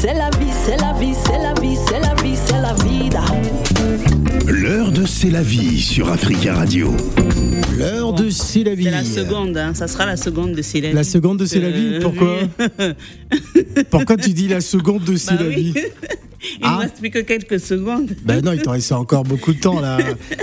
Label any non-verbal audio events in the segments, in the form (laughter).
c'est la vie, c'est la vie, c'est la vie, c'est la vie, c'est la vida. L'heure de C'est la vie sur Africa Radio. L'heure de C'est la vie. C'est la seconde, hein. ça sera la seconde de C'est la vie. La seconde de C'est la vie Euh, Pourquoi. (laughs) Pourquoi tu dis la seconde de C'est Bah la oui. vie (laughs) Il Ah. ne reste plus que quelques secondes. Ben non, il t'en reste encore beaucoup de temps là.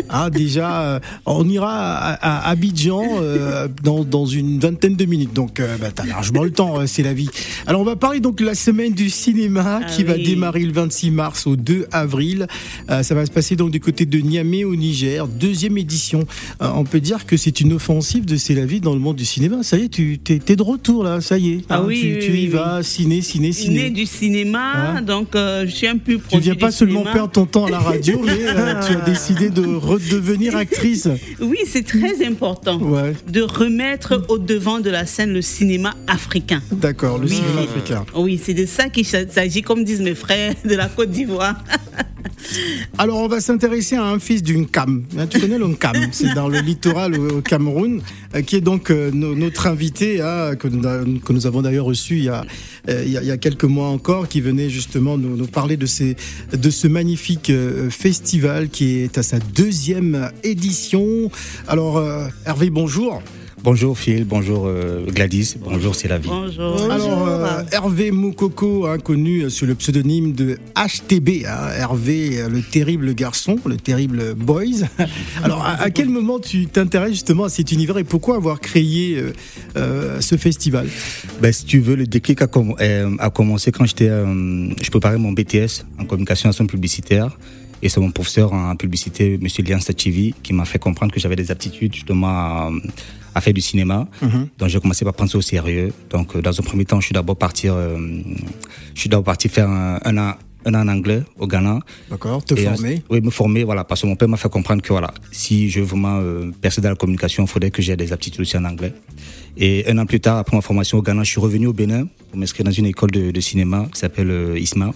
Ah, (laughs) déjà, euh, on ira à, à Abidjan euh, dans, dans une vingtaine de minutes. Donc, euh, ben, t'as largement le temps, euh, c'est la vie. Alors, on va parler donc de la semaine du cinéma Ah qui va démarrer le 26 mars au 2 avril. Euh, ça va se passer donc du côté de Niamey au Niger, deuxième édition. On peut dire que c'est une offensive de C'est la vie dans le monde du cinéma. Ça y est, tu t'es, t'es de retour là, ça y est. Ah Hein, oui, tu, oui, tu y vas, ciné, ciné, Né ciné. du cinéma, Hein donc je suis Tu produit viens pas seulement perdre ton temps à la radio, mais euh, (laughs) tu as décidé de redevenir actrice. Oui, c'est très important Ouais, de remettre au devant de la scène le cinéma africain. d'accord, le Oui. cinéma africain. Oui, c'est de ça qu'il s'agit, comme disent mes frères de la Côte d'Ivoire. (laughs) (laughs) Alors, on va s'intéresser à un fils d'une cam. Hein, Tu connais le cam (laughs) C'est dans le littoral au, Cameroun, euh, qui est donc euh, no- notre invité, hein, que, nous, avons d'ailleurs reçu il y, a, euh, il, y a, quelques mois encore, qui venait justement nous, parler de, ces, de ce magnifique festival qui est à sa deuxième édition. Alors, Hervé, bonjour. Bonjour Phil, bonjour euh, Gladys, bonjour c'est la vie. Bonjour. Alors, euh, Hervé Moukoko, hein, connu sous le pseudonyme de HTB, hein, Hervé, euh, le terrible garçon, le terrible boys. (laughs) Alors, à, à quel moment tu t'intéresses justement à cet univers et pourquoi avoir créé euh, euh, ce festival? Ben, si tu veux, le déclic a, comm- euh, a commencé quand j'étais, euh, je préparais mon BTS en communication et action publicitaire. Et c'est mon professeur en publicité, Monsieur Lian Sachivi, qui m'a fait comprendre que j'avais des aptitudes justement à, à faire du cinéma. Donc j'ai commencé par prendre ça au sérieux. Donc euh, dans un premier temps, je suis d'abord parti, euh, je suis d'abord parti faire un, un an, un an en anglais au Ghana. D'accord, te Et, former. Oui, me former, voilà, parce que mon père m'a fait comprendre que voilà, si je veux vraiment euh, percer dans la communication, il faudrait que j'ai des aptitudes aussi en anglais. Et un an plus tard, après ma formation au Ghana, je suis revenu au Bénin pour m'inscrire dans une école de, de cinéma qui s'appelle euh, ISMA.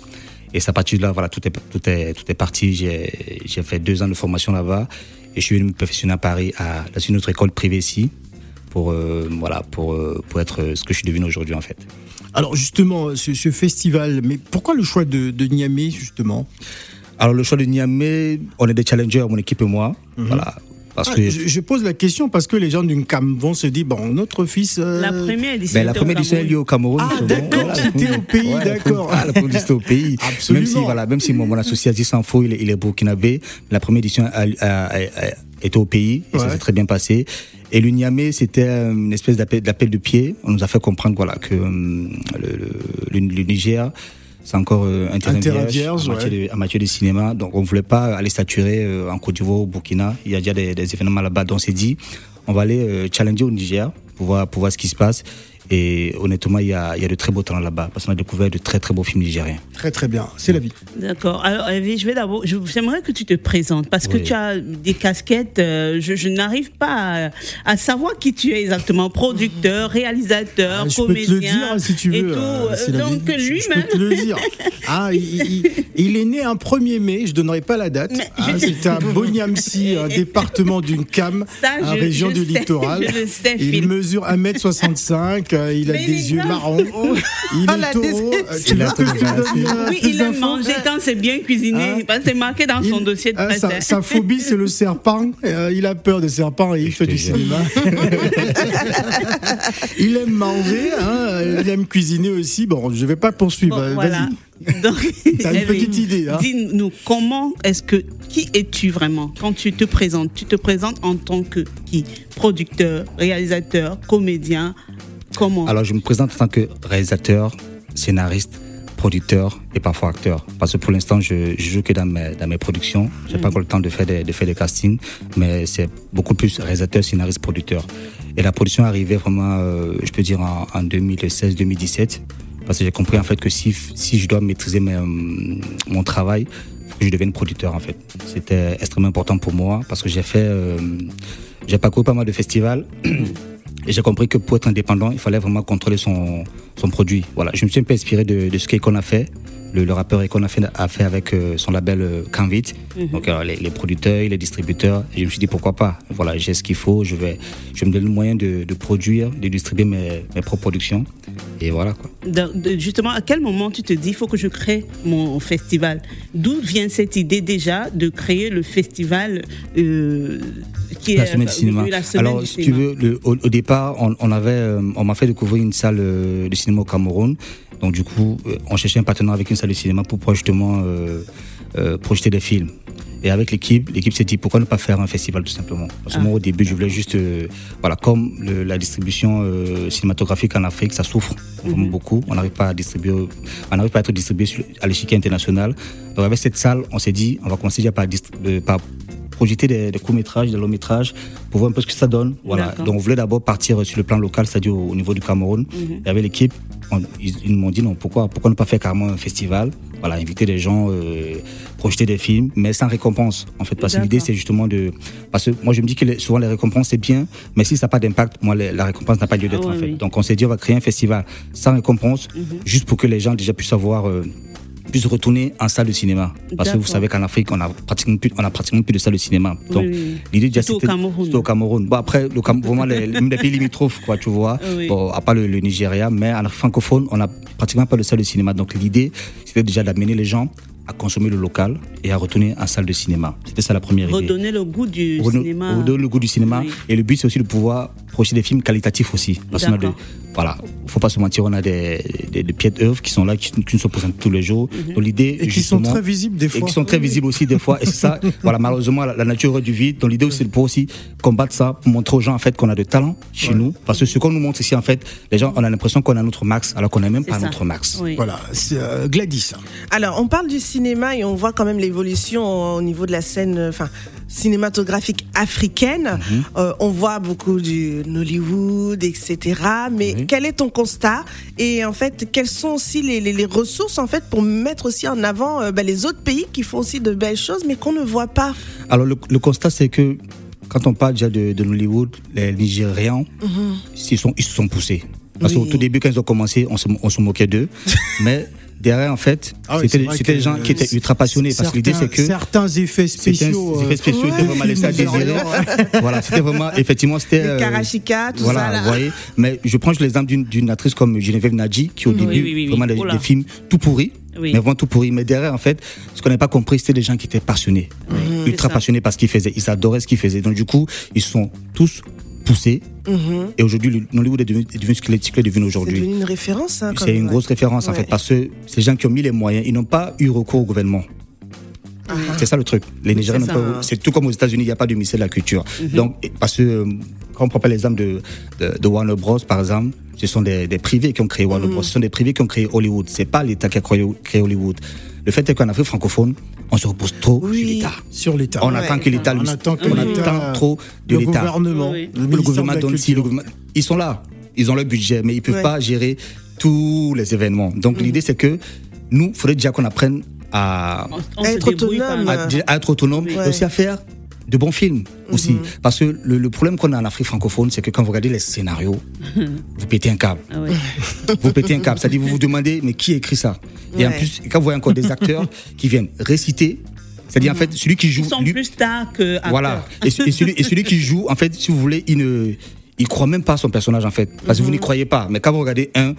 Et à partir de là, voilà, tout est, tout est, tout est parti. J'ai fait deux ans de formation là-bas et je suis venu me perfectionner à Paris, à, dans une autre école privée ici, pour, euh, voilà, pour, euh, pour être euh, ce que je suis devenu aujourd'hui en fait. Alors, justement, ce, ce festival, mais pourquoi le choix de, de Niamey, justement? Alors le choix de Niamey, on est des challengers, mon équipe et moi. Voilà. Parce Ah, que je, je pose la question parce que les gens d'une cam vont se dire, bon, notre fils... euh, La première édition. Ben, la première édition est liée au Cameroun. Ah, d'accord, c'était au pays, Ouais, d'accord. ah, la première édition au pays. Absolument. Même si, voilà, même si mon, mon associé Aziz Sanfo, il, est- il est burkinabé, la première édition a, a- a- a- était au pays et ça s'est très bien passé. Et le Niamey, c'était euh, une espèce d'appel d'appel de pied. On nous a fait comprendre voilà, que hum, le, le, le- le Niger, c'est encore euh, un terrain, Un terrain vierge, vierge, en, matière ouais. de, en matière de cinéma. Donc on voulait pas aller saturer euh, en Côte d'Ivoire ou au Burkina. Il y a déjà des, des événements là-bas. Donc on s'est dit, on va aller euh, challenger au Niger pour voir, pour voir ce qui se passe. Et honnêtement, il y a, il y a de très beaux talents là-bas parce qu'on a découvert de très très beaux films nigériens. Très très bien, c'est la vie. D'accord. Alors, Hervé, je vais d'abord. J'aimerais que tu te présentes parce que tu as des casquettes. euh, je je n'arrive pas à, à savoir qui tu es exactement. Producteur, réalisateur, Ah, je peux te le comédien. dire si tu veux. euh, c'est la Donc vie. Je- je lui-même. peux te le dire. (laughs) Ah, il, il- il est né un 1er mai, je donnerai pas la date. Mais- Ah, C'était à Boniamsi, un département d'une cam, Ça, je- région je du sais, littoral. je le sais, il mesure 1m65, euh, il a Mais (laughs) il des yeux marrons. Il Oh, est la taureau. Euh, Tu veux que je te donne euh, Oui, il aime manger quand c'est bien cuisiné. Hein c'est marqué dans son Il- dossier de ah, presse. sa, sa phobie, c'est le serpent. Euh, il a peur des serpents et il fait du cinéma. (laughs) il aime manger, hein, il aime cuisiner aussi. Bon, je vais pas poursuivre. Bon, Euh, voilà. Vas-y. Donc, T'as une (laughs) petite idée, hein Dis-nous, comment est-ce que. Qui es-tu vraiment? Quand tu te présentes Tu te présentes en tant que qui? Producteur, réalisateur, comédien Comment Alors je me présente en tant que réalisateur, scénariste, producteur et parfois acteur. Parce que pour l'instant, je, je joue que dans mes, dans mes productions. J'ai pas encore le temps de faire des, de faire des castings, mais c'est beaucoup plus réalisateur, scénariste, producteur. Et la production est arrivée vraiment, euh, je peux dire, en, en 2016-2017. Parce que j'ai compris en fait que si, si je dois maîtriser mes, euh, mon travail, faut que je devienne producteur en fait. C'était extrêmement important pour moi parce que j'ai fait, euh, j'ai parcouru pas mal de festivals. Et j'ai compris que pour être indépendant, il fallait vraiment contrôler son, produit. Voilà, je me suis un peu inspiré de, de ce qu'on a fait le, le rappeur Econ a fait, a fait avec euh, son label euh, Canvit. Donc euh, les, les producteurs, les distributeurs. Et je me suis dit pourquoi pas? Voilà, j'ai ce qu'il faut. Je vais, je me donner le moyen de, de produire, de distribuer mes, mes propres productions. Et voilà quoi. Justement, à quel moment tu te dis, il faut que je crée mon festival? D'où vient cette idée déjà de créer le festival euh, qui La est semaine du cinéma. oui, la semaine Alors, du si tu cinéma. veux, le- au, au départ, on, on avait, on m'a fait découvrir une salle de cinéma au Cameroun. Donc, du coup, euh, on cherchait un partenaire avec une salle de cinéma pour pouvoir justement euh, euh, projeter des films. Et avec l'équipe, l'équipe s'est dit pourquoi ne pas faire un festival tout simplement? Parce que Ah. moi, au début, je voulais juste, euh, voilà, comme le- la distribution euh, cinématographique en Afrique, ça souffre vraiment beaucoup. On n'arrive pas à distribuer, on n'arrive pas à être distribué à l'échiquier international. Donc, avec cette salle, on s'est dit, on va commencer déjà par, par projeter des, des courts-métrages, des longs-métrages, pour voir un peu ce que ça donne. Voilà. Donc, on voulait d'abord partir sur le plan local, c'est-à-dire au, au niveau du Cameroun. Et avec l'équipe, on- ils, ils m'ont dit non, pourquoi, pourquoi ne pas faire carrément un festival? Voilà, inviter des gens, euh, projeter des films, mais sans récompense. En fait, parce que l'idée, c'est justement de. Parce que moi, je me dis que les- souvent, les récompenses, c'est bien, mais si ça n'a pas d'impact, moi, les- la récompense n'a pas lieu d'être, Ah en fait. oui. Donc, on s'est dit, on va créer un festival sans récompense, juste pour que les gens déjà puissent avoir. euh, puissent retourner en salle de cinéma. Parce que vous savez qu'en Afrique, on a pratiquement plus, on a pratiquement plus de salles de cinéma. Donc, Oui, l'idée déjà, c'était- au Cameroun. Bon, après, le Cam- vraiment, les, même les pays limitrophes, quoi, tu vois. (laughs) Oui. Bon, à part le, le Nigeria, mais en francophone, on a pratiquement pas de salle de cinéma. Donc, l'idée, c'était déjà d'amener les gens à consommer le local et à retourner en salle de cinéma. C'était ça la première idée. Redonner le goût du Redonner- cinéma. redonner le goût du cinéma. Oui. Et le but, c'est aussi de pouvoir projeter des films qualitatifs aussi. Parce qu'on a. voilà, faut pas se mentir, on a des, des, des pieds d'œuvre qui sont là, qui, qui nous sont présentés tous les jours. Mhm. Donc l'idée, Et qui sont très visibles des et fois. qui sont très visibles aussi des fois. Et c'est ça, (laughs) voilà, malheureusement, la, la nature du vide. Donc l'idée, c'est de pouvoir aussi combattre ça, pour montrer aux gens en fait qu'on a de talent chez nous. Parce que ce qu'on nous montre ici, en fait, les gens, on a l'impression qu'on a notre max, alors qu'on n'a même C'est pas ça. notre max. Oui. Voilà, c'est euh, Gladys. Alors, on parle du cinéma et on voit quand même l'évolution au niveau de la scène, euh, enfin, cinématographique africaine. Mhm. Euh, on voit beaucoup du Nollywood, etc. Mais Oui. quel est ton constat? Et en fait, quelles sont aussi les, les- les ressources en fait pour mettre aussi en avant euh, ben, les autres pays qui font aussi de belles choses, mais qu'on ne voit pas? Alors le, le constat, c'est que quand on parle déjà de, de Nollywood, les Nigérians, ils, sont, ils se sont poussés. Parce Oui. qu'au tout début, quand ils ont commencé, on se, on se moquait d'eux. (laughs) mais derrière, en fait, Ah oui, c'était des gens qui étaient ultra passionnés. Parce que l'idée, c'est que. Certains effets spéciaux. effets euh, spéciaux étaient vraiment laissés à désirer. voilà, c'était vraiment, effectivement, c'était. Euh, Karachika, tout voilà, ça là. vous voyez. Mais je prends l'exemple d'une- d'une actrice comme Geneviève Nadji, qui au début, oui, oui, oui. vraiment, des, films tout pourris. Oui. Mais vraiment tout pourris. Mais derrière, en fait, ce qu'on n'avait pas compris, c'était des gens qui étaient passionnés. Ultra passionnés par ce qu'ils faisaient. Ils adoraient ce qu'ils faisaient. Donc, du coup, ils sont tous Mhm. Et aujourd'hui, le Nollywood est devenu, est devenu ce qu'il est, est devenu C'est aujourd'hui. devenu une référence. hein, C'est une grosse référence en fait parce que ces gens qui ont mis les moyens, ils n'ont pas eu recours au gouvernement. C'est ça le truc. Les Nigériens n'ont c'est pas. Mhm. C'est tout comme aux États-Unis, il n'y a pas de ministère de la culture. Donc, et- parce que euh, quand on prend l'exemple de, de, de Warner Bros, par exemple, ce sont des, des privés qui ont créé Warner Mhm. Bros. Ce sont des privés qui ont créé Hollywood. C'est pas l'État qui a créé, créé Hollywood. Le fait est qu'en Afrique francophone, on se repose trop Oui. sur l'État. Sur l'État. On Ouais. attend que l'État On lui- attend que on l'État- attend trop de le l'État. gouvernement. Le, Le gouvernement de la donne si, le gouvernement- ils sont là, ils ont leur budget, mais ils peuvent Ouais. pas gérer tous les événements. Donc Mm. l'idée c'est que nous, il faudrait déjà qu'on apprenne à, On, on Être autonome. à- à être autonome Ouais. et aussi à faire de bons films aussi. Mm-hmm. Parce que le, le problème qu'on a en Afrique francophone, c'est que quand vous regardez les scénarios, (laughs) vous pétez un câble. Ah ouais. (laughs) Vous pétez un câble. C'est-à-dire vous vous demandez, mais qui a écrit ça? Et en plus, quand vous voyez encore des acteurs (laughs) qui viennent réciter, c'est-à-dire en fait, celui qui joue... Ils sont lui- plus stars que voilà. Et, et celui, et celui qui joue, en fait, si vous voulez, il ne. Il croit même pas à son personnage en fait, parce que vous n'y croyez pas. Mais quand vous regardez un,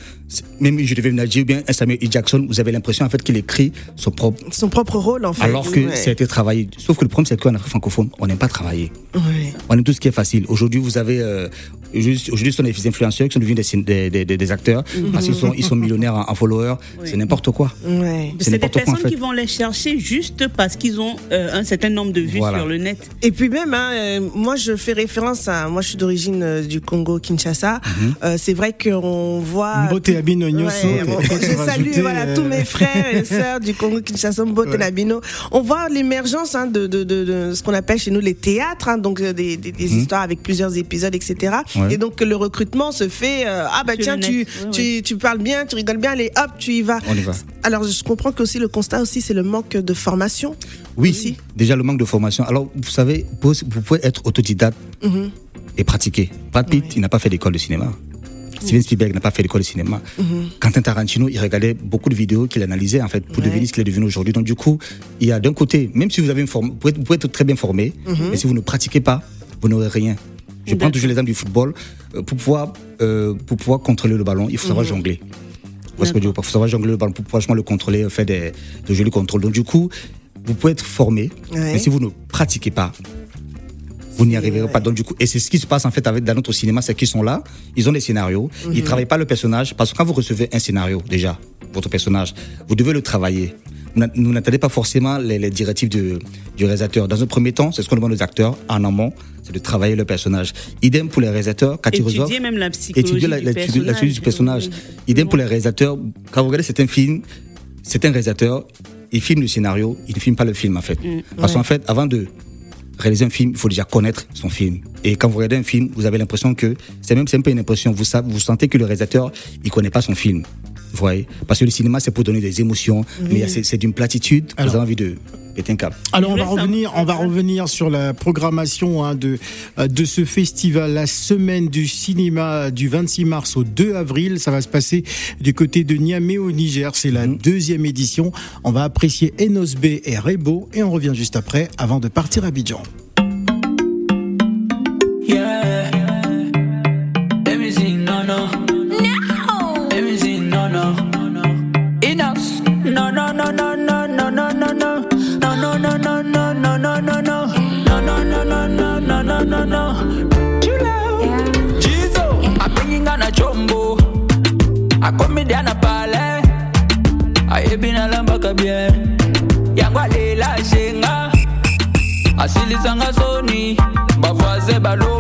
même je devais Nadji ou bien un Samuel E. Jackson, vous avez l'impression en fait qu'il écrit son propre, Son propre rôle en fait. alors que Ouais. ça a été travaillé. Sauf que le problème c'est qu'en Afrique francophone, on n'aime pas travailler. Ouais. On aime tout ce qui est facile. Aujourd'hui, vous avez, euh, aujourd'hui, ce sont des influenceurs qui sont devenus des, des, des- acteurs parce qu'ils sont, ils sont millionnaires en, en followers. C'est n'importe quoi. Ouais. C'est des n'importe quoi, en personnes fait. qui vont les chercher juste parce qu'ils ont euh, un certain nombre de vues Voilà. sur le net. Et puis même, hein, euh, moi je fais référence à, moi je suis d'origine euh, du Congo Kinshasa. Mhm. Euh, c'est vrai qu'on voit. Mbote Abinogno, Ouais, bon, je salue voilà tous mes frères et sœurs du Congo Kinshasa, Mbote Nabino. On voit l'émergence hein, de, de, de, de ce qu'on appelle chez nous les théâtres, hein, donc des, des, des histoires avec plusieurs épisodes, etc. Mhm. Ouais. Et donc le recrutement se fait. euh, ah bah tiens, tu, tu, ouais. tu parles bien, tu rigoles bien, allez hop, tu y vas. On y va. Alors je comprends que aussi le constat aussi c'est le manque de formation. Oui, Aussi. déjà le manque de formation. Alors, vous savez, vous, vous pouvez être autodidacte Mhm. et pratiquer. Brad Pitt, il n'a pas fait d'école de cinéma. Steven Spielberg n'a pas fait l'école de cinéma. Quentin Tarantino, il regardait beaucoup de vidéos qu'il analysait en fait pour Ouais. devenir ce qu'il est devenu aujourd'hui. Donc du coup, il y a d'un côté, même si vous avez une forme, vous pouvez, vous pouvez être très bien formé, mais si vous ne pratiquez pas, vous n'aurez rien. Je prends toujours l'exemple du football. Euh, Pour pouvoir, euh, pour pouvoir contrôler le ballon, il faut savoir jongler. Parce que il faut savoir jongler le ballon pour pouvoir le contrôler, faire des, de jolis contrôles. Donc du coup, vous pouvez être formé, Ouais. mais si vous ne pratiquez pas, vous n'y arriverez pas. Donc du coup, et c'est ce qui se passe en fait avec dans notre cinéma, c'est qu'ils sont là, ils ont des scénarios, ils travaillent pas le personnage parce que quand vous recevez un scénario déjà, votre personnage, vous devez le travailler. Vous n'attendez pas forcément les, les directives du, du réalisateur. Dans un premier temps, c'est ce qu'on demande aux acteurs en amont, c'est de travailler le personnage. Idem pour les réalisateurs, quand ils reçoivent même la psychologie étudier la, du la- personnage. la psychologie du personnage. Idem pour les réalisateurs. Quand vous regardez certains films, certains réalisateurs, ils filment le scénario, ils ne filment pas le film en fait. Parce qu'en fait, avant de réaliser un film, il faut déjà connaître son film. Et quand vous regardez un film, vous avez l'impression que c'est même c'est un peu une impression. Vous savez, vous sentez que le réalisateur, il connaît pas son film. Voyez Parce que le cinéma, c'est pour donner des émotions, mais c'est d'une platitude. Alors- vous avez envie de péter un câble. Alors on va revenir, on va revenir sur la programmation hein, de euh, de ce festival, la semaine du cinéma du 26 mars au 2 avril. Ça va se passer du côté de Niamey au Niger. C'est la deuxième édition. On va apprécier Enos B et Rebo et on revient juste après, avant de partir à Abidjan. Yeah. beau. A comédien n'a pas l'air. A lamba lambaka bien. Yangwa lela shenga. Asilizanga soni. Bavoise balo.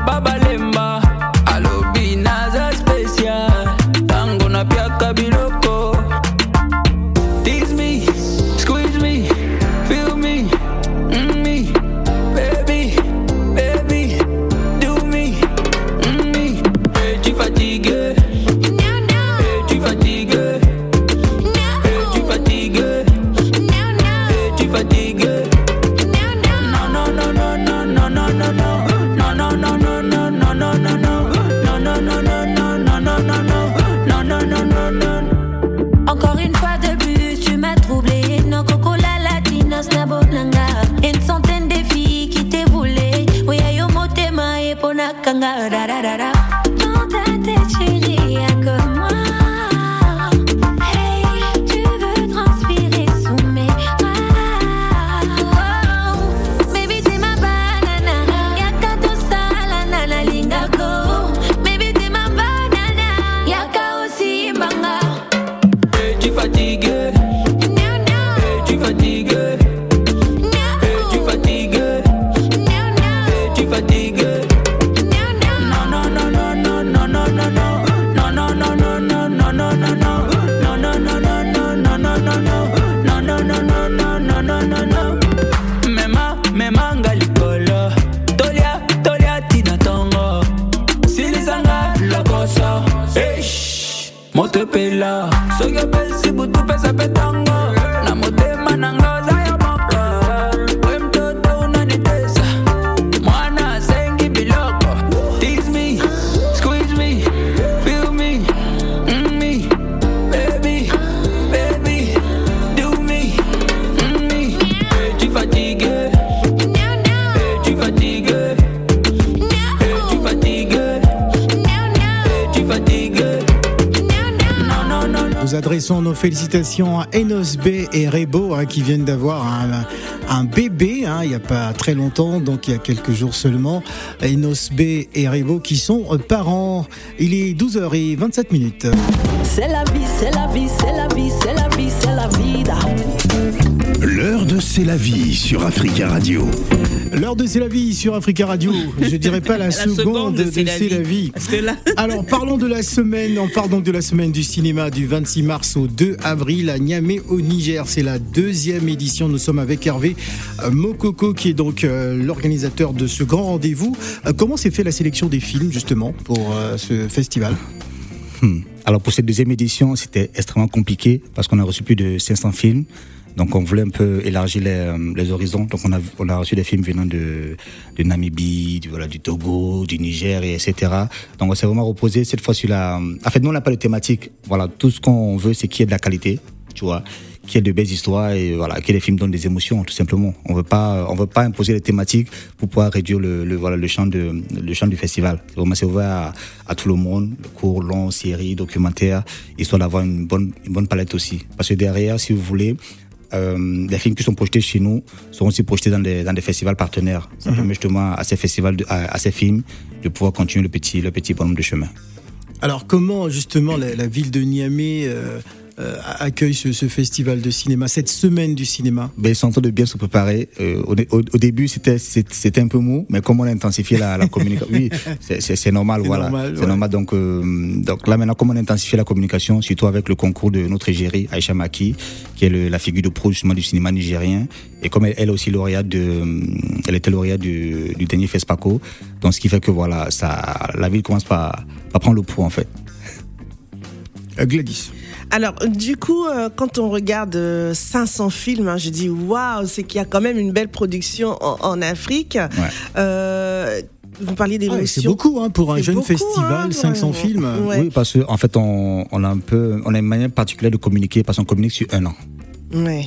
Kona kanga ra ra ra ra. Nous adressons nos félicitations à Enos B et Rebo hein, qui viennent d'avoir un, bébé hein, il n'y a pas très longtemps, donc il y a quelques jours seulement. Enos B et Rebo qui sont parents. Il est 12h27 minutes. C'est la vie, c'est la vie, c'est la vie, c'est la vie, c'est la vida. L'heure de C'est la vie sur Africa Radio. L'heure de C'est la vie sur Africa Radio. Je dirais pas la, (laughs) La seconde, de C'est la vie. (laughs) Parce que là, (laughs) Alors parlons de la semaine, on parle donc de la semaine du cinéma du 26 mars au 2 avril à Niamey au Niger. C'est la deuxième édition. Nous sommes avec Hervé euh, Mokoko qui est donc euh, l'organisateur de ce grand rendez-vous. Euh, comment s'est fait la sélection des films justement pour euh, ce festival? Hmm. Alors pour cette deuxième édition, c'était extrêmement compliqué parce qu'on a reçu plus de 500 films. Donc on voulait un peu élargir les, euh, les horizons. Donc on a, on a reçu des films venant de, de Namibie, du, voilà, du Togo, du Niger, et etc. Donc on s'est vraiment reposé cette fois sur la... En fait, nous, on n'a pas de thématique. Voilà, tout ce qu'on veut, c'est qu'il y ait de la qualité, tu vois qu'il y ait de belles histoires et voilà, que les films donnent des émotions, tout simplement. On veut pas, on veut pas imposer les thématiques pour pouvoir réduire le, le voilà, le champ de, le champ du festival. Vraiment, c'est ouvert à, à tout le monde, court, long, série, documentaire, histoire d'avoir une bonne, une bonne palette aussi. Parce que derrière, si vous voulez, euh, les films qui sont projetés chez nous seront aussi projetés dans des, dans des festivals partenaires. Ça permet justement à ces festivals, de- à, à ces films, de pouvoir continuer le petit, le petit bonhomme de chemin. Alors comment justement la, la ville de Niamey euh, euh, accueille ce, ce festival de cinéma, cette semaine du cinéma Ben, ils sont en train de bien se préparer. Euh, au, au- au début, c'était un peu mou, mais comme on a intensifié la, la communication, oui, (laughs) c'est- normal, voilà, c'est ouais. normal. Donc, euh, donc là maintenant, comme on a intensifié la communication, surtout avec le concours de notre égérie Aïcha Maki, qui est le- la figure de pro justement du cinéma nigérien, et comme elle, elle est aussi lauréate de, elle était lauréate du, du dernier FESPACO, donc ce qui fait que voilà, ça, la ville commence par, par prendre le pouls en fait. Gladys. Alors, du coup, euh, quand on regarde euh, 500 films, hein, je dis waouh, c'est qu'il y a quand même une belle production en, en Afrique. Euh, vous parliez Ah, d'émotion. c'est beaucoup hein, pour un jeune beaucoup, festival, hein, 500 ouais. films. Ouais. Oui, parce qu'en en fait, on, on a un peu, on a une manière particulière de communiquer, parce qu'on communique sur un an.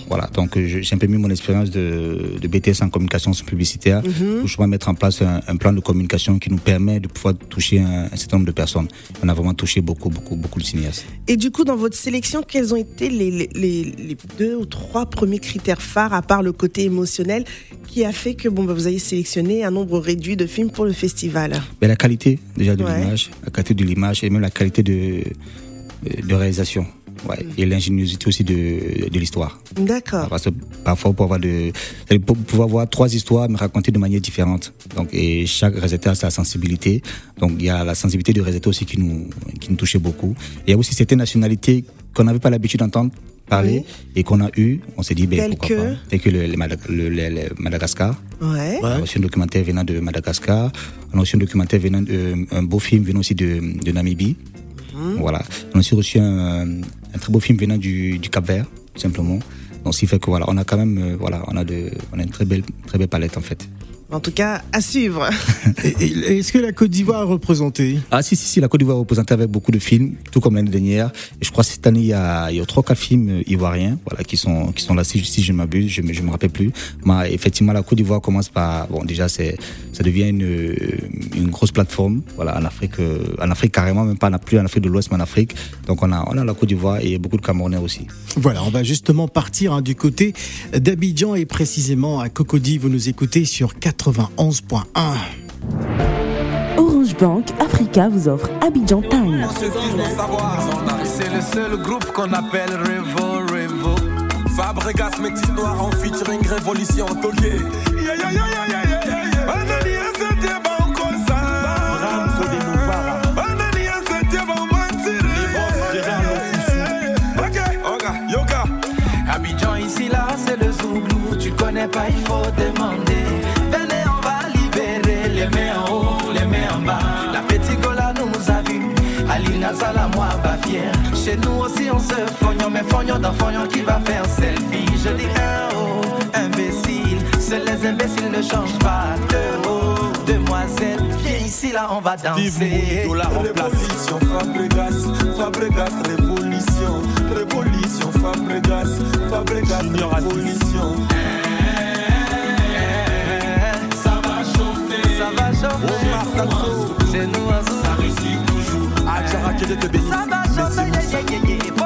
Voilà, donc euh, j'ai un peu mis mon expérience de, de BTS en communication publicitaire Mhm. pour justement mettre en place un, un plan de communication qui nous permet de pouvoir toucher un, un certain nombre de personnes. On a vraiment touché beaucoup, beaucoup, beaucoup de cinéastes. Et du coup, dans votre sélection, quels ont été les, les, les, les deux ou trois premiers critères phares, à part le côté émotionnel, qui a fait que bon, bah, vous avez sélectionné un nombre réduit de films pour le festival? Mais la qualité déjà de Ouais. l'image, la qualité de l'image et même la qualité de, de réalisation. Ouais, et l'ingéniosité aussi de, de l'histoire. D'accord. Parce que parfois, pour avoir de, pour pouvoir avoir trois histoires, mais raconter de manière différente. Donc, et chaque réalisateur a sa sensibilité. Donc, il y a la sensibilité du réalisateur aussi qui nous, qui nous touchait beaucoup. Il y a aussi certaines nationalités qu'on n'avait pas l'habitude d'entendre parler et qu'on a eu. On s'est dit, ben, pourquoi que pas. Tel que le, le Madag- le- le- le Madagascar. Ouais. On a reçu un documentaire venant de Madagascar. On a reçu un documentaire venant de, un beau film venant aussi de, de Namibie. Voilà. On a aussi reçu un, un très beau film venant du, du Cap Vert, tout simplement. Donc, ce qui fait que voilà, on a quand même, euh, voilà, on a de, on a une très belle, très belle palette en fait. En tout cas, à suivre. (laughs) Est-ce que la Côte d'Ivoire est représentée Ah si si si, la Côte d'Ivoire est représentée avec beaucoup de films, tout comme l'année dernière. Et je crois que cette année il y a, il y a trois quatre films euh, ivoiriens, voilà, qui sont qui sont là si, si je ne m'abuse, je me je me rappelle plus. Mais effectivement la Côte d'Ivoire commence par bon déjà c'est ça devient une euh, une grosse plateforme, voilà, en Afrique, euh, en Afrique carrément même pas plus en Afrique de l'Ouest mais en Afrique. Donc on a on a la Côte d'Ivoire et beaucoup de Camerounais aussi. Voilà, on va justement partir hein, du côté d'Abidjan et précisément à Cocody. Vous nous écoutez sur 91.1. Orange Bank Africa vous offre Abidjan Time. C'est le seul groupe qu'on appelle Revo Revo. Fabregas métis noir en featuring Révolution Taulier. Yeah, yeah, yeah, yeah, yeah, yeah, yeah. Pas il faut demander. Venez on va libérer Les mains en haut, les mains en bas. La petite Gola nous a vus. Alina Zala moi pas fier Chez nous aussi on se fognon Mais fognon dans fognon qui va faire selfie. Je dis un oh, imbécile. Seuls les imbéciles ne changent pas de haut. Demoiselle, viens ici là on va danser. Révolution, Fabregas, Fabregas, révolution, révolution, Fabregas, Fabregas, révolution.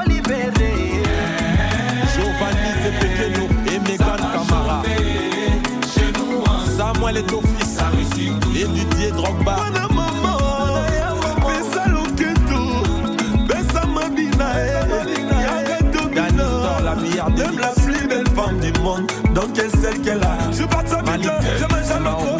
Libérer. Giovanni Zepekeno et Megan Camara. Samuel est ton fils, et Didier Drogba. La Même plus belle femme du monde, donc elle celle qu'elle a. Je suis à Bidjan, je mange loco,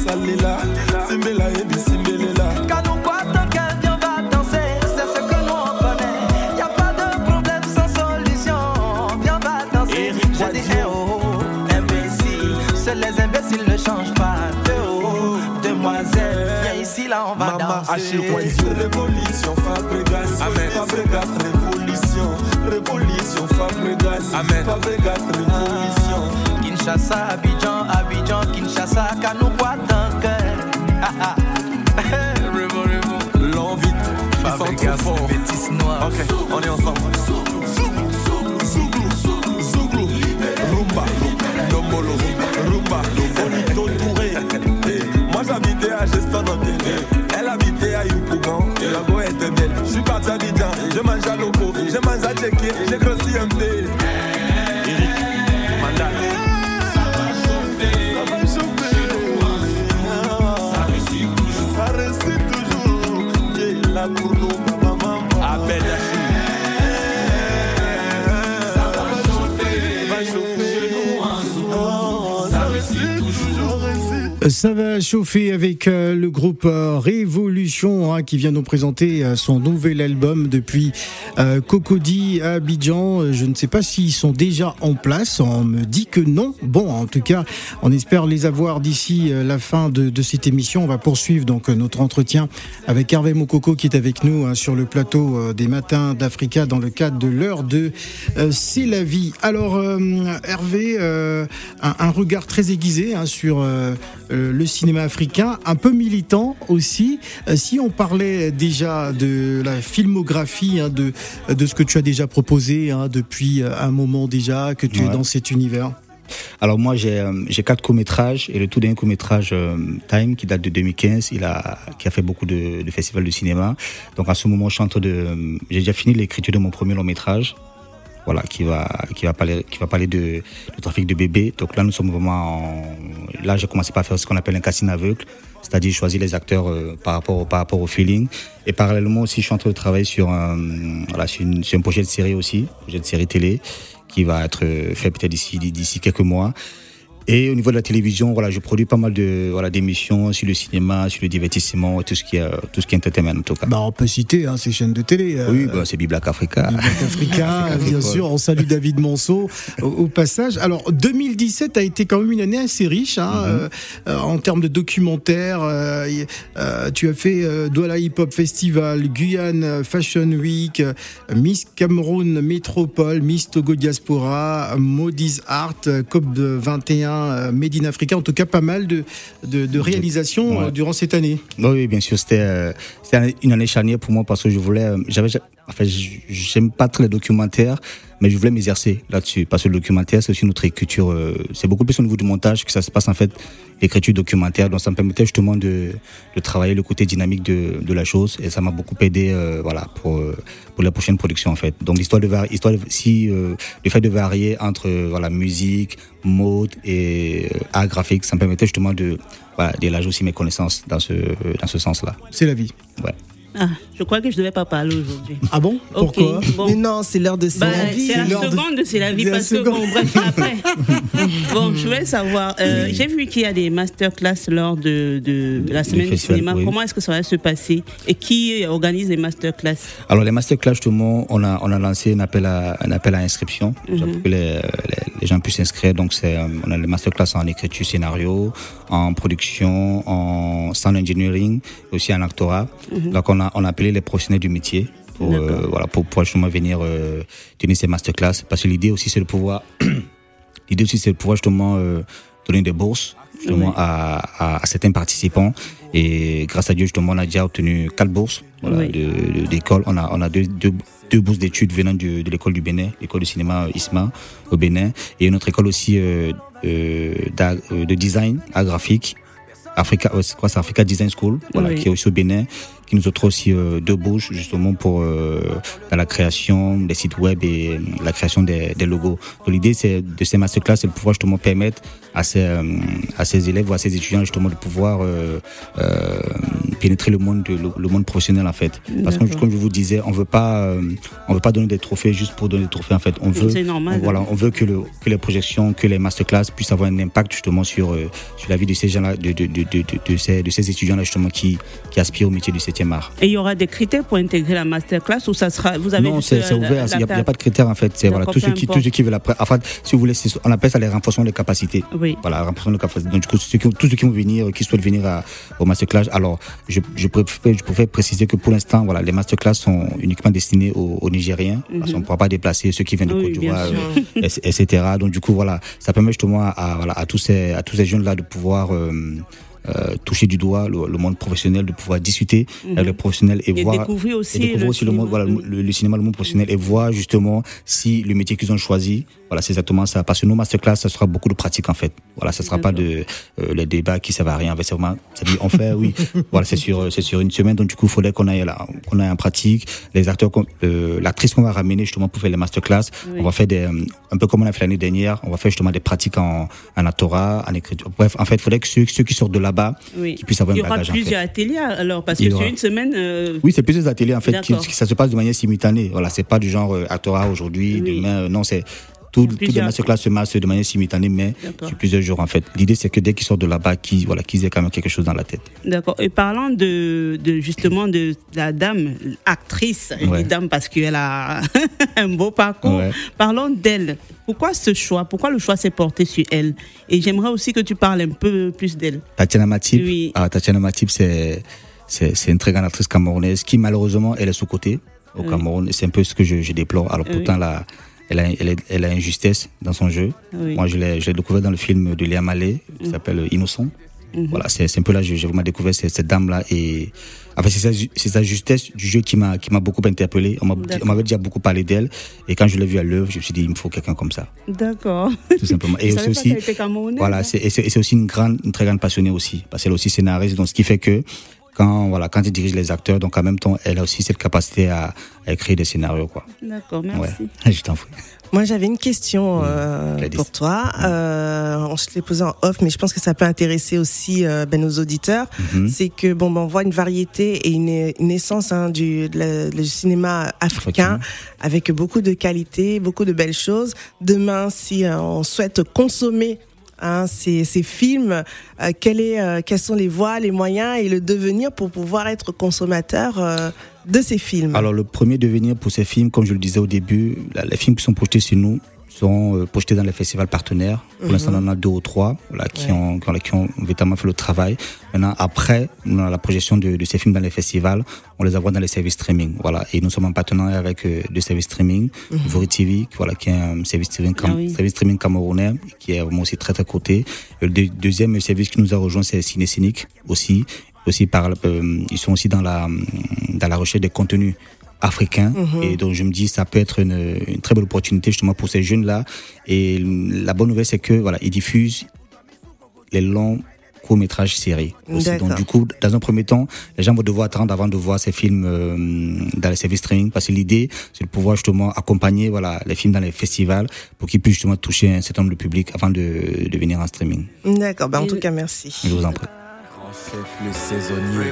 on va Maman danser. Achille Boidieu. Révolution, Fabregas. Amen. Fabregas, révolution. Révolution, Fabregas. Amen. Fabregas, révolution. Kinshasa, Abidjan, Abidjan, Kinshasa, quand nous croitons que. Revo, revo. L'envie, ils sont trop Fabregas, forts. Ok, on est ensemble. Réussit toujours. Réussit. Ça va chauffer avec euh, le groupe euh, Révolution hein, qui vient nous présenter euh, son nouvel album depuis euh, Cocody à Abidjan. Euh, Je ne sais pas s'ils sont déjà en place. On me dit que non. Bon, en tout cas, on espère les avoir d'ici euh, la fin de, cette émission. On va poursuivre donc euh, notre entretien avec Hervé Mokoko qui est avec nous hein, sur le plateau euh, des matins d'Africa dans le cadre de l'heure de euh, C'est la vie. Alors euh, Hervé, euh, un, un regard très aiguisé hein, sur euh, le cinéma africain, un peu militant aussi. Euh, si on parlait déjà de la filmographie, hein, de, de ce que tu as déjà proposé hein, depuis euh, un moment déjà, que tu es dans cet univers. Alors moi j'ai j'ai quatre courts métrages et le tout dernier court métrage Time qui date de 2015, il a qui a fait beaucoup de, de festivals de cinéma. Donc à ce moment je suis en train de j'ai déjà fini l'écriture de mon premier long métrage. Voilà, qui va qui va parler qui va parler de, de trafic de bébés. Donc là nous sommes vraiment en, là j'ai commencé par faire ce qu'on appelle un casting aveugle, c'est-à-dire choisir les acteurs euh, par rapport au, par rapport au feeling. Et parallèlement aussi je suis en train de travailler sur un voilà sur, une- sur un projet de série aussi, projet de série télé qui va être euh, fait peut-être d'ici d'ici quelques mois. Et au niveau de la télévision, voilà, je produis pas mal de voilà d'émissions sur le cinéma, sur le divertissement, tout ce qui est tout ce qui est entertainment en tout cas. Bah, on peut citer hein, ces chaînes de télé. euh, oui, bah, c'est Biblac Africa. Black (laughs) Africa, bien sûr. On salue David Monceau au, au passage. Alors, 2017 a été quand même une année assez riche hein, euh, euh, en termes de documentaires. euh, euh, tu as fait euh, Douala Hip Hop Festival, Guyane Fashion Week, euh, Miss Cameroun Métropole, Miss Togo Diaspora, Modi's Art, euh, COP de 21, euh, Made in Africa. En tout cas, pas mal de, de, de réalisations Ouais. euh, durant cette année. Oui, oui, bien sûr, c'était c'était une année charnière pour moi parce que je voulais, euh, j'avais, enfin, j'aime pas trop les documentaires, mais je voulais m'exercer là-dessus parce que le documentaire c'est aussi notre écriture, euh, c'est beaucoup plus au niveau du montage que ça se passe en fait l'écriture documentaire, donc ça me permettait justement de, de travailler le côté dynamique de, de la chose et ça m'a beaucoup aidé, euh, voilà, pour pour la prochaine production en fait. Donc l'histoire de histoire si le fait de varier entre voilà musique, mode et art graphique, ça me permettait justement de d'élargir aussi mes connaissances dans ce dans ce sens-là. C'est la vie. Ouais. Ah, je crois que je ne devais pas parler aujourd'hui. Ah bon Pourquoi bon. Mais non, c'est l'heure de C'est Bah, la vie. c'est la l'heure de- seconde de C'est la vie la parce que bon bref après (laughs) bon je voulais savoir euh, j'ai vu qu'il y a des masterclass lors de, de la semaine du cinéma oui. comment est-ce que ça va se passer et qui organise les masterclass? Alors les masterclass justement, on a on a lancé un appel à un appel à inscription pour que les, les, les gens puissent s'inscrire. Donc c'est euh, on a les masterclass en écriture scénario, en production, en sound engineering, et aussi en actorat. Donc on a on a appelé les professionnels du métier pour euh, voilà pour pouvoir justement venir euh, tenir ces masterclass parce que l'idée aussi c'est de pouvoir (clears throat) L'idée aussi, c'est de pouvoir justement euh, donner des bourses justement Oui. à, à, à certains participants. Et grâce à Dieu, justement, on a déjà obtenu quatre bourses voilà, Oui. de- de- d'école. On a, on a deux, deux, deux bourses d'études venant du- de l'école du Bénin, l'école de cinéma euh, ISMA au Bénin. Et une autre école aussi euh, de design, art graphique. Africa, c'est quoi, c'est Africa Design School, voilà, Oui. qui est aussi au Bénin, qui nous offre aussi euh, deux bouches justement pour euh, dans la création des sites web et euh, la création des, des logos. L'idée c'est de ces masterclass, c'est de pouvoir justement permettre à ces à ces élèves ou à ces étudiants justement de pouvoir pénétrer le monde de- le, le monde professionnel en fait. Parce que comme je vous disais, on veut pas on veut pas donner des trophées juste pour donner des trophées en fait. On veut normal, on- voilà, on veut que, le, que les projections, que les masterclass puissent avoir un impact justement sur, sur la vie de ces gens-là, de, de, de, de, de, de ces, de ces étudiants-là justement qui, qui aspirent au métier du 7e Et il y aura des critères pour intégrer la masterclass ou ça sera. Vous avez Non, c'est ouvert, il n'y a, pas de critères en fait. C'est voilà, tous ceux, qui, tous ceux qui veulent après. En fait, si vous voulez, on appelle ça les renforcements des capacités. Oui. Voilà, renforcement des capacités. Donc, du coup, ceux qui, tous ceux qui vont venir, qui souhaitent venir à, au masterclass, alors, je, je, préfère, je préfère préciser que pour l'instant, voilà, les masterclass sont uniquement destinés aux, aux Nigériens, parce qu'on ne pourra pas déplacer ceux qui viennent de Oui, Côte d'Ivoire, euh, et- etc. Donc, du coup, voilà, ça permet justement à, à, voilà, à tous ces, à tous ces jeunes-là de pouvoir, euh, euh, toucher du doigt le, le monde professionnel, de pouvoir discuter Mhm. avec les professionnels et, Et voir découvrir aussi et découvrir le aussi le monde, cinéma. voilà, le, le cinéma, le monde professionnel et voir justement si le métier qu'ils ont choisi, voilà, c'est exactement ça. Parce que nos masterclass, ça sera beaucoup de pratique en fait. Voilà, ça sera pas de euh, les débats qui servent à rien. C'est vraiment, ça dit, on fait, oui. (laughs) voilà, c'est sur, c'est sur une semaine. Donc du coup, il faudrait qu'on aille là, qu'on aille en pratique. Les acteurs, euh, l'actrice qu'on va ramener justement pour faire les masterclass, Oui. on va faire des, euh, un peu comme on a fait l'année dernière. On va faire justement des pratiques en, en actorat, en écriture. Bref, en fait, il faudrait que ceux, ceux qui sortent de là-bas, Oui. qui puissent avoir Il y un aura bagage en fait. plusieurs ateliers alors, parce Il que sur aura. une semaine. euh, Oui, c'est plusieurs ateliers en fait, qui, ça se passe de manière simultanée. Voilà, c'est pas du genre euh, actorat aujourd'hui, demain. euh, non, c'est tout, les plusieurs. masterclass se passent de manière simultanée, mais sur plusieurs jours en fait. L'idée c'est que dès qu'ils sortent de là-bas, qu'ils voilà, qu'ils aient quand même quelque chose dans la tête. D'accord. Et parlant de, de justement de la dame actrice, Ouais. dame parce qu'elle a (laughs) un beau parcours. Ouais. Parlons d'elle. Pourquoi ce choix? Pourquoi le choix s'est porté sur elle? Et j'aimerais aussi que tu parles un peu plus d'elle. Tatiana Matip, Oui. ah, Tatiana Matip, c'est une très grande actrice camerounaise qui malheureusement elle est sous côté au Oui. Cameroun. C'est un peu ce que je, je déplore. Alors Oui. pourtant là. Elle a, elle, a, elle a une justesse dans son jeu. Oui. Moi, je l'ai découvert dans le film de Léa Malé, qui Mhm. s'appelle Innocent. Mhm. Voilà, c'est un peu là, j'ai j'ai vraiment découvert cette, cette dame-là. Et en fait, c'est sa, justesse du jeu qui m'a qui m'a beaucoup interpellé. On m'avait déjà beaucoup parlé d'elle. Et quand je l'ai vue à l'œuvre, je me suis dit, il me faut quelqu'un comme ça, D'accord. tout simplement. (laughs) Et c'est aussi, voilà, c'est aussi une grande, une très grande passionnée aussi, parce qu'elle est aussi scénariste. Donc, ce qui fait que quand voilà, quand elle dirige les acteurs, donc en même temps, elle a aussi cette capacité à, à écrire des scénarios, quoi. D'accord, merci. Ouais, (laughs) je t'en prie. Moi, j'avais une question euh, pour toi. Euh, on se l'est posée en off, mais je pense que ça peut intéresser aussi euh, ben, nos auditeurs. Mhm. C'est que bon, ben, on voit une variété et une, une essence hein, du, de la- du cinéma africain avec beaucoup de qualité, beaucoup de belles choses. Demain, si euh, on souhaite consommer hein, ces, films, euh, quel est, euh, quelles sont les voies, les moyens et le devenir pour pouvoir être consommateur euh, de ces films? Alors, le premier devenir pour ces films, comme je le disais au début, les films qui sont projetés chez nous sont euh, projetés dans les festivals partenaires. Pour Mhm. l'instant, on en a deux ou trois voilà, qui, ont, qui, ont, qui ont véritablement fait le travail. Maintenant, après dans la projection de, de ces films dans les festivals, on les envoie dans les services streaming. Voilà. Et nous sommes en partenariat avec euh, deux services streaming, Mhm. Vori TV, voilà, qui est un service streaming, cam- Ah oui. service streaming camerounais, qui est vraiment aussi très très coté. Le deux- deuxième service qui nous a rejoint, c'est Ciné Cynique aussi. aussi par, euh, ils sont aussi dans la, dans la recherche des contenus africains Mhm. et donc je me dis ça peut être une, une très belle opportunité justement pour ces jeunes là et la bonne nouvelle c'est que voilà ils diffusent les longs courts métrages séries aussi. Donc du coup dans un premier temps les gens vont devoir attendre avant de voir ces films euh, dans les services streaming parce que l'idée c'est de pouvoir justement accompagner voilà les films dans les festivals pour qu'ils puissent justement toucher un certain nombre de public avant de, de venir en streaming D'accord, ben, en tout cas, merci. je vous en prie Chef le saisonnier.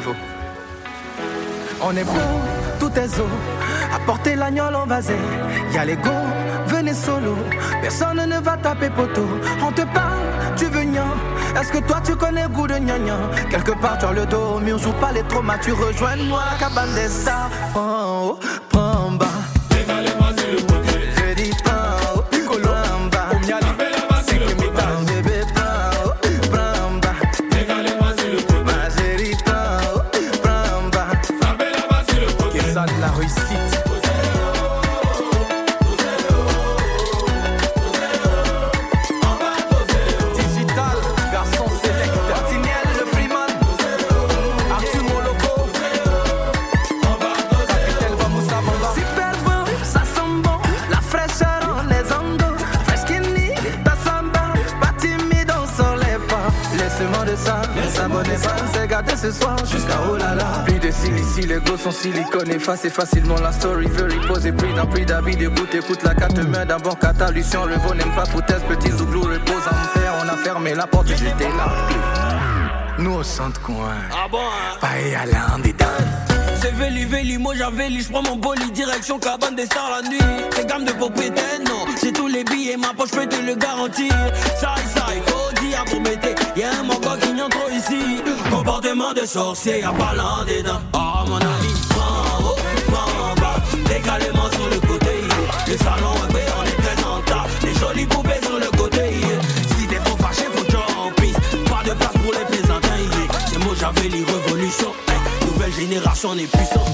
On est bon, tout est zo. Apportez l'agneau en vasé. Y'a les go, venez solo. Personne ne va taper poteau. On te parle, tu veux gnan. Est-ce que toi tu connais le goût de gnagnan Quelque part tu as le dos, mais on joue pas les traumas. Tu rejoins-moi la cabane des stars. Haut, prends ce soir jusqu'à oh là là. Plus de cils ici, les gosses sont silicone, effacer facilement la story, veut reposer, pris dans prix d'avis, écoute, écoute la carte main d'abord catalusion, le veau n'aime pas foutaise, petit zouglou repose en terre, on a fermé la porte, j'étais là. Nous au centre coin, Ah bon hein? y aller en dedans. C'est Veli Veli, moi j'avais je prends mon boli direction cabane des stars la nuit. C'est gamme de propriétaire, non. J'ai tous les billets, ma poche peut te le garantir. Ça ça, il faut dire pour m'aider. Y'a un manquant qui n'y trop ici. Comportement de sorcier, y'a pas l'un dedans. Oh mon ami, prends haut, prends bas. Décalement sur le côté. Le salon est fait, on est présentable. Les jolies poupées sur le côté. Si t'es trop fâché, faut que tu en piste. Pas de place pour les plaisantins. C'est moi j'avais les révolutions. Nouvelle génération n'est puissant.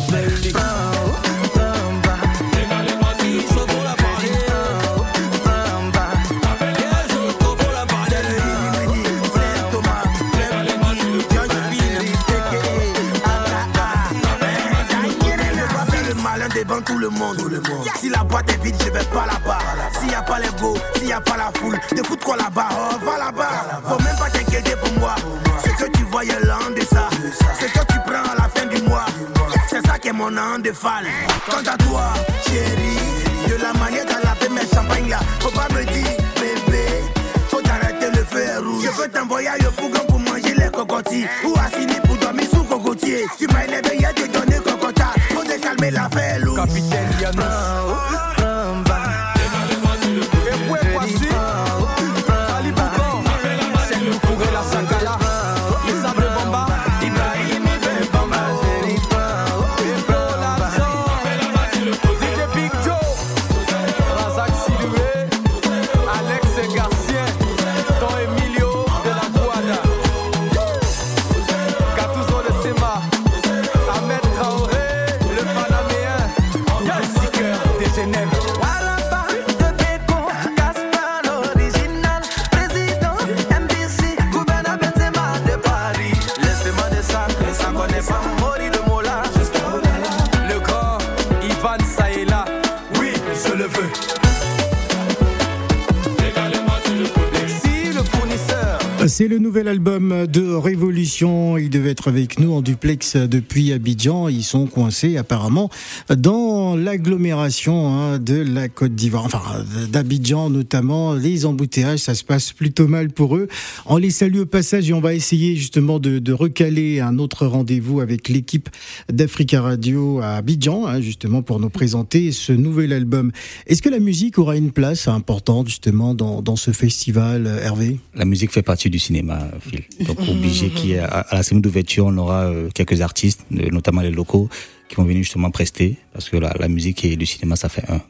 Devant tout le monde. Si la boîte est vide, je vais pas là-bas. S'il y a pas les beaux, s'il y a pas la foule, t'écoutes quoi là-bas Oh, va là-bas. Faut même pas t'inquiéter pour moi. Ce que tu voyais l'an de ça, ce que tu prends à la fin du mois, c'est ça qui est mon an de fall. Quant à toi, chérie, de la manière dont la paix mes champagne là, faut pas me dire, bébé, faut t'arrêter le feu est rouge. Je veux t'envoyer au Fougon pour manger les cocotiers, ou assigner pour dormir sous cocotier. Tu m'as énervé, y'a te capitaine Yanis. C'est le nouvel album de Révolution. Il devait être avec nous en duplex depuis Abidjan. Ils sont coincés apparemment dans l'agglomération hein, de la Côte d'Ivoire, enfin d'Abidjan notamment. Les embouteillages, ça se passe plutôt mal pour eux. On les salue au passage et on va essayer justement de, recaler un autre rendez-vous avec l'équipe d'Africa Radio à Abidjan, hein, justement pour nous présenter ce nouvel album. Est-ce que la musique aura une place importante justement dans, ce festival, Hervé? La musique fait partie du cinéma, Phil. Donc obligé qu'il y ait, à, à la scène d'ouverture, on aura euh, quelques artistes, euh, notamment les locaux, qui vont venir justement prester, parce que la, la musique et le cinéma, ça fait un.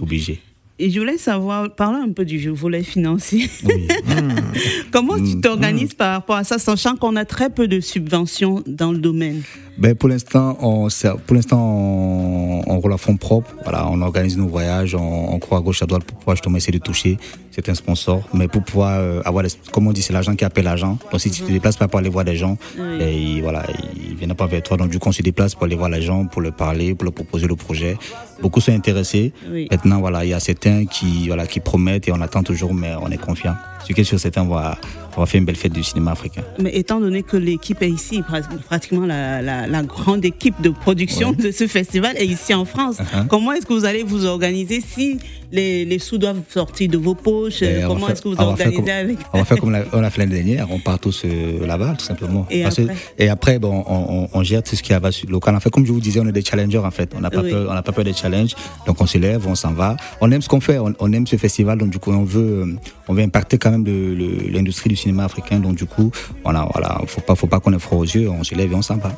Obligé. Et je voulais savoir, parler un peu du volet financier. (laughs) Comment tu t'organises par rapport à ça, sachant qu'on a très peu de subventions dans le domaine? Ben pour l'instant, on, pour l'instant, on, on roule à fond propre. Voilà, on organise nos voyages, on, on croit à gauche à droite pour pouvoir justement essayer de toucher certains sponsors. Mais pour pouvoir euh, avoir, les- comme on dit, c'est l'argent qui appelle l'argent. Donc si tu te déplaces pas pour aller voir des gens, Oui. et ils, voilà, ils viennent pas vers toi. Donc du coup, on se déplace pour aller voir les gens, pour leur parler, pour leur proposer le projet. Beaucoup sont intéressés. Oui. Maintenant, voilà, il y a certains qui, voilà, qui promettent et on attend toujours, mais on est confiant. Ce qui est sûr, certains, on va, on va faire une belle fête du cinéma africain. Mais étant donné que l'équipe est ici, pratiquement la, la- la grande équipe de production de ce festival est ici en France, Uh-huh. comment est-ce que vous allez vous organiser si les, les sous doivent sortir de vos poches Ben, Comment est-ce que vous organisez comme- avec On va faire comme la- on a fait l'année dernière, on part tous euh, là-bas, tout simplement. Et Parce après et après, bon, on, on, on gère tout ce qui le local. En fait, comme je vous disais, on est des challengers, en fait. On n'a pas, Oui. peur, on pas peur des challenges. Donc, on se lève, on s'en va. On aime ce qu'on fait, on, on aime ce festival. Donc, du coup, on veut, on veut impacter quand même le- le- l'industrie du cinéma africain. Donc, du coup, voilà, voilà, faut pas, faut pas qu'on ait froid aux yeux. On se lève et on s'en va.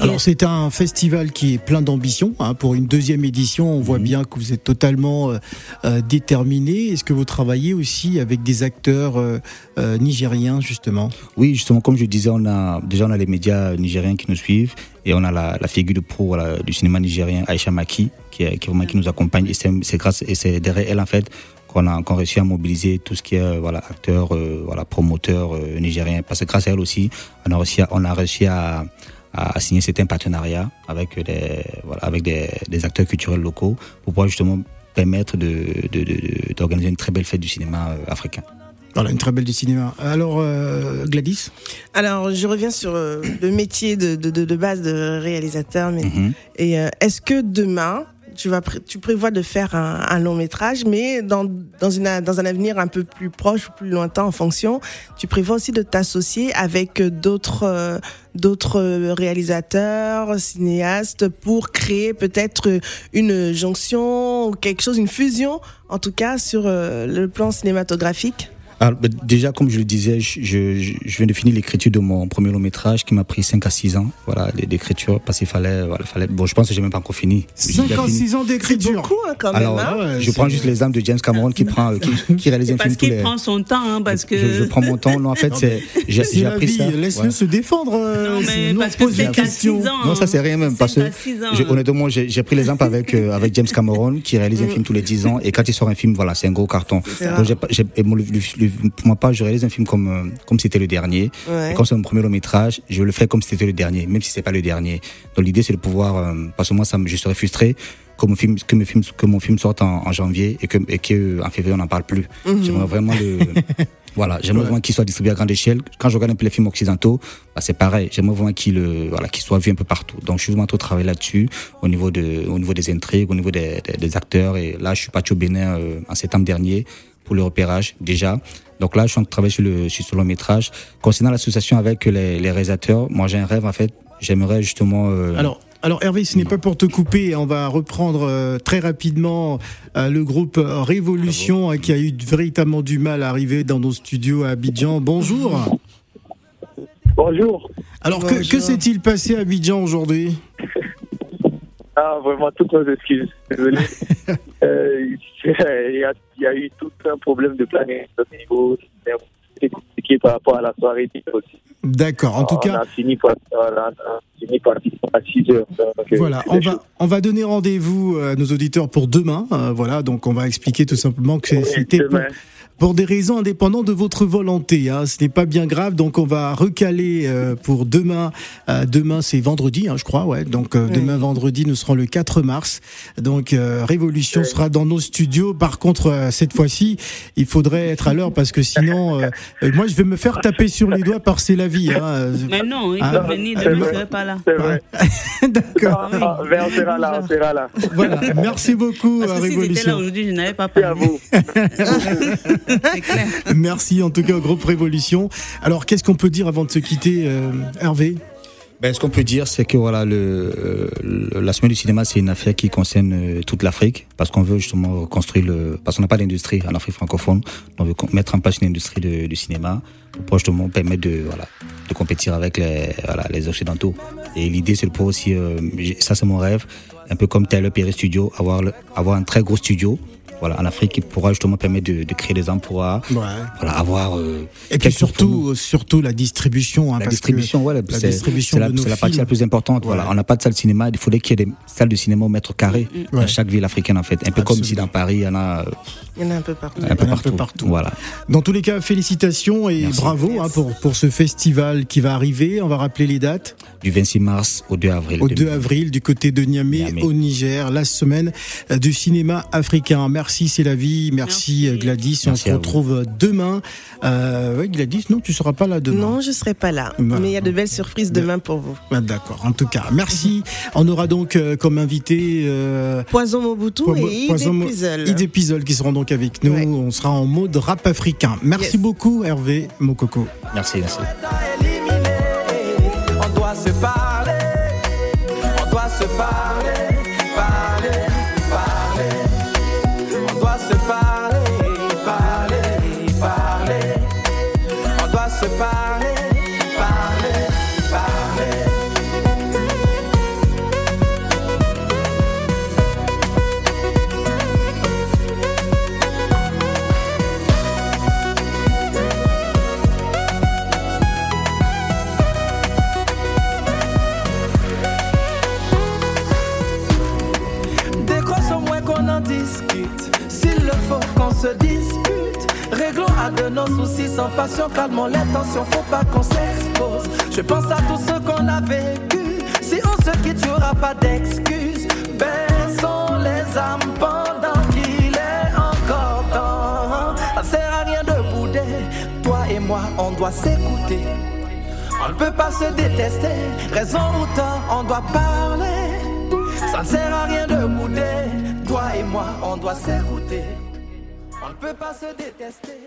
Alors c'est un festival qui est plein d'ambition. hein. Pour une deuxième édition, on voit bien que vous êtes totalement euh, euh, déterminé. Est-ce que vous travaillez aussi avec des acteurs euh, euh, nigériens justement? Oui, justement, comme je disais, on a déjà on a les médias nigériens qui nous suivent et on a la, la figure de pro voilà, du cinéma nigérien, Aisha Maki, qui, est- qui, vraiment, qui nous accompagne. Et c'est grâce et c'est derrière elle en fait qu'on a, qu'on a réussi à mobiliser tout ce qui est voilà acteurs, euh, voilà promoteurs euh, nigériens. Parce que grâce à elle aussi, on a réussi à, on a réussi à, à signer certains partenariats avec des voilà avec des, des acteurs culturels locaux pour pouvoir justement permettre de de- de- de- d'organiser une très belle fête du cinéma euh, africain. Voilà, une très belle du cinéma. Alors, euh, Gladys? Alors, je reviens sur euh, le métier de, de, base de réalisateur. Mais, Mhm. Et euh, est-ce que demain, tu, vas tu prévois de faire un, un long métrage, mais dans, dans, une, dans un avenir un peu plus proche ou plus lointain en fonction, tu prévois aussi de t'associer avec d'autres d'autres réalisateurs, cinéastes, pour créer peut-être une jonction ou quelque chose, une fusion, en tout cas sur euh, le plan cinématographique Alors, bah, déjà, comme je le disais, je, je, je viens de finir l'écriture de mon premier long métrage qui m'a pris 5 à 6 ans voilà, d'écriture parce qu'il fallait, voilà, fallait. Bon, je pense que j'ai même pas encore fini. J'ai déjà fini. 56 ans d'écriture. beaucoup hein, quand Alors, même. hein. je prends juste l'exemple de James Cameron qui prend, euh, qui, qui réalise un Parce film tous qu'il les. prend son temps, hein, parce que. Je, je prends mon temps. Non, en fait, (laughs) c'est j'ai C'est j'ai la appris vie, ça. laisse-le Ouais. se défendre. euh, Non, mais nous, parce on que pose des c'est qu'à questions. 6 ans. Non, ça c'est rien même parce que à honnêtement j'ai j'ai pris l'exemple avec euh, avec James Cameron qui réalise un film tous les 10 ans et quand il sort un film voilà c'est un gros carton. Donc le- pour ma part je réalise un film comme euh, comme c'était le dernier Ouais. et quand c'est mon premier long métrage je le fais comme si c'était le dernier même si c'est pas le dernier. Donc l'idée c'est de pouvoir euh, parce que moi ça me- je serais frustré que mon film que mon film que mon film sorte en, en janvier et que et que euh, en février on n'en parle plus. Mhm. J'aimerais vraiment le (laughs) Voilà, j'aimerais Ouais. vraiment qu'il soit distribué à grande échelle. Quand je regarde un peu les films occidentaux, bah, c'est pareil. J'aimerais vraiment qu'il euh, voilà, qu'il soit vu un peu partout. Donc, je suis vraiment trop travaillé là-dessus, au niveau de, au niveau des intrigues, au niveau des, des, des acteurs. Et là, je suis parti au Bénin euh, en septembre dernier pour le repérage déjà. Donc là, je suis en train de travailler sur le, sur ce long métrage. Concernant l'association avec les, les réalisateurs, moi, j'ai un rêve en fait. J'aimerais justement. euh, Alors, alors Hervé, ce n'est pas pour te couper, on va reprendre euh, très rapidement euh, le groupe Révolution euh, qui a eu véritablement du mal à arriver dans nos studios à Abidjan. Bonjour. Bonjour. Alors, que, Bonjour. que s'est-il passé à Abidjan aujourd'hui? Ah, vraiment, toutes nos excuses. Désolé. (laughs) Euh, Il y, a, y a eu tout un problème de niveau. C'était compliqué par rapport à la soirée aussi. D'accord, en tout on cas. a fini par, on a fini par à 6 heures. Donc, euh, Voilà, on va, on va donner rendez-vous à nos auditeurs pour demain. euh, voilà, donc on va expliquer tout simplement que Oui, c'était pour, des raisons indépendantes de votre volonté. Hein, ce n'est pas bien grave, donc on va recaler euh, pour demain. Euh, demain, c'est vendredi, hein, je crois, ouais. Donc euh, Oui. demain vendredi, nous serons le 4 mars. Donc euh, Révolution sera dans nos studios. Par contre, euh, cette fois-ci, il faudrait être à l'heure parce que sinon, euh, moi, je vais me faire taper sur les doigts par C'est la vie. Hein. Mais non, il Ah. peut venir, C'est demain, je serai pas là. C'est vrai. (laughs) D'accord. Ah, mais on sera là, on sera là. Voilà, merci beaucoup Parce à que si j'étais là Révolution. aujourd'hui, je n'avais pas Merci à parlé. vous. (laughs) Clair. (laughs) Merci en tout cas au groupe Révolution. Alors qu'est-ce qu'on peut dire avant de se quitter, euh, Hervé? Ben, ce qu'on peut dire, c'est que voilà, le, euh, le- la semaine du cinéma, c'est une affaire qui concerne euh, toute l'Afrique, parce qu'on veut justement construire le, parce qu'on n'a pas d'industrie en Afrique francophone, on veut mettre en place une industrie de, du cinéma pour justement permettre de, voilà, de compétir avec les, voilà, les occidentaux. Et l'idée, c'est de pouvoir aussi, euh, ça c'est mon rêve, un peu comme Tyler Perry Studio, avoir, le- avoir un très gros studio. Voilà, en Afrique, qui pourra justement permettre de, de créer des emplois, Ouais. voilà, avoir. euh, Et puis quelques tournois. surtout, surtout la distribution. hein, La parce distribution, que ouais, la c'est distribution c'est la, partie films. la plus importante. Voilà, on n'a pas de salle de cinéma. Il faudrait qu'il y ait des salles de cinéma au mètre carré Ouais. dans chaque ville africaine en fait. Un peu comme ici dans Paris, il y en a euh, Il y en a un peu partout. un peu un partout. peu partout. Voilà. Dans tous les cas, félicitations et Merci. bravo hein, pour, pour ce festival qui va arriver. On va rappeler les dates. Du 26 mars au 2 avril. Au 2 2020. avril, du côté de Niamey, Niamey. au Niger, la semaine euh, du cinéma africain. Merci, c'est la vie. Merci, Merci. euh, Gladys. Merci on se vous. retrouve demain. Euh, ouais, Gladys, non, tu seras pas là demain. Non, je serai pas là. Voilà. Mais il y a de belles surprises demain pour vous. Ah, D'accord, en tout cas, merci. (laughs) On aura donc euh, comme invité euh, Poison Mobutu Po- et Poison Idé qui seront donc avec nous. Ouais. On sera en mode rap africain. Merci Yes. beaucoup, Hervé Mokoko. Merci, merci. On doit se parler, on doit se parler, de nos soucis sans passion, calmons les tensions, faut pas qu'on s'expose. Je pense à tout ce qu'on a vécu. Si on se quitte, y aura pas d'excuses. Baissons les âmes pendant qu'il est encore temps. Ça sert à rien de bouder. doit s'écouter. On ne peut pas se détester, raison ou tort, on doit parler. Ça ne sert à rien de bouder, toi et moi, on doit s'écouter. On ne peut pas se détester.